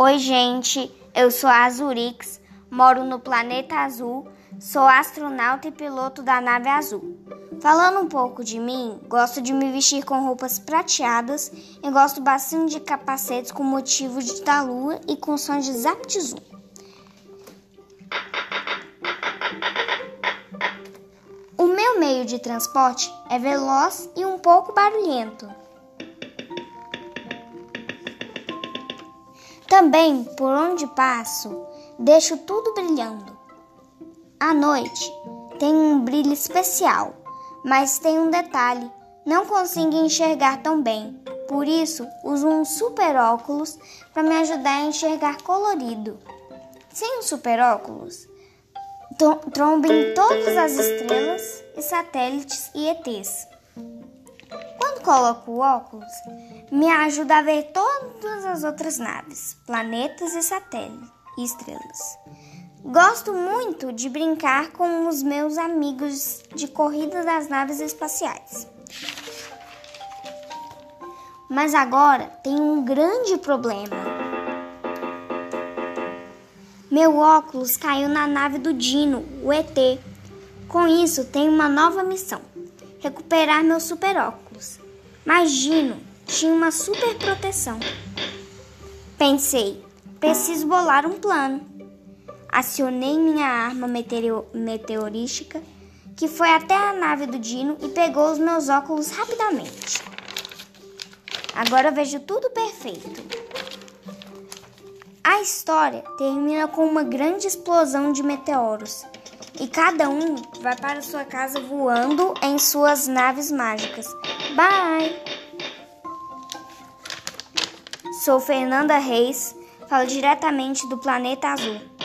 Oi, gente. Eu sou a Azurix, moro no planeta azul, sou astronauta e piloto da nave azul. Falando um pouco de mim, gosto de me vestir com roupas prateadas e gosto bastante de capacetes com motivo de da lua e com sons de zap de zoom. O meu meio de transporte é veloz e um pouco barulhento. Também, por onde passo, deixo tudo brilhando. À noite tem um brilho especial, mas tem um detalhe: não consigo enxergar tão bem. Por isso, uso um super óculos para me ajudar a enxergar colorido. Sem o super óculos, trombo em todas as estrelas e satélites e ETs. Quando coloco o óculos, me ajuda a ver todas as outras naves, planetas e satélites e estrelas. Gosto muito de brincar com os meus amigos de corrida das naves espaciais. Mas agora tem um grande problema. Meu óculos caiu na nave do Dino, o ET. Com isso, tenho uma nova missão: recuperar meu super óculos. Mas Dino tinha uma super proteção. Pensei, preciso bolar um plano. Acionei minha arma meteorística, que foi até a nave do Dino e pegou os meus óculos rapidamente. Agora vejo tudo perfeito. A história termina com uma grande explosão de meteoros e cada um vai para sua casa voando em suas naves mágicas. Bye! Sou Fernanda Reis, falo diretamente do planeta azul.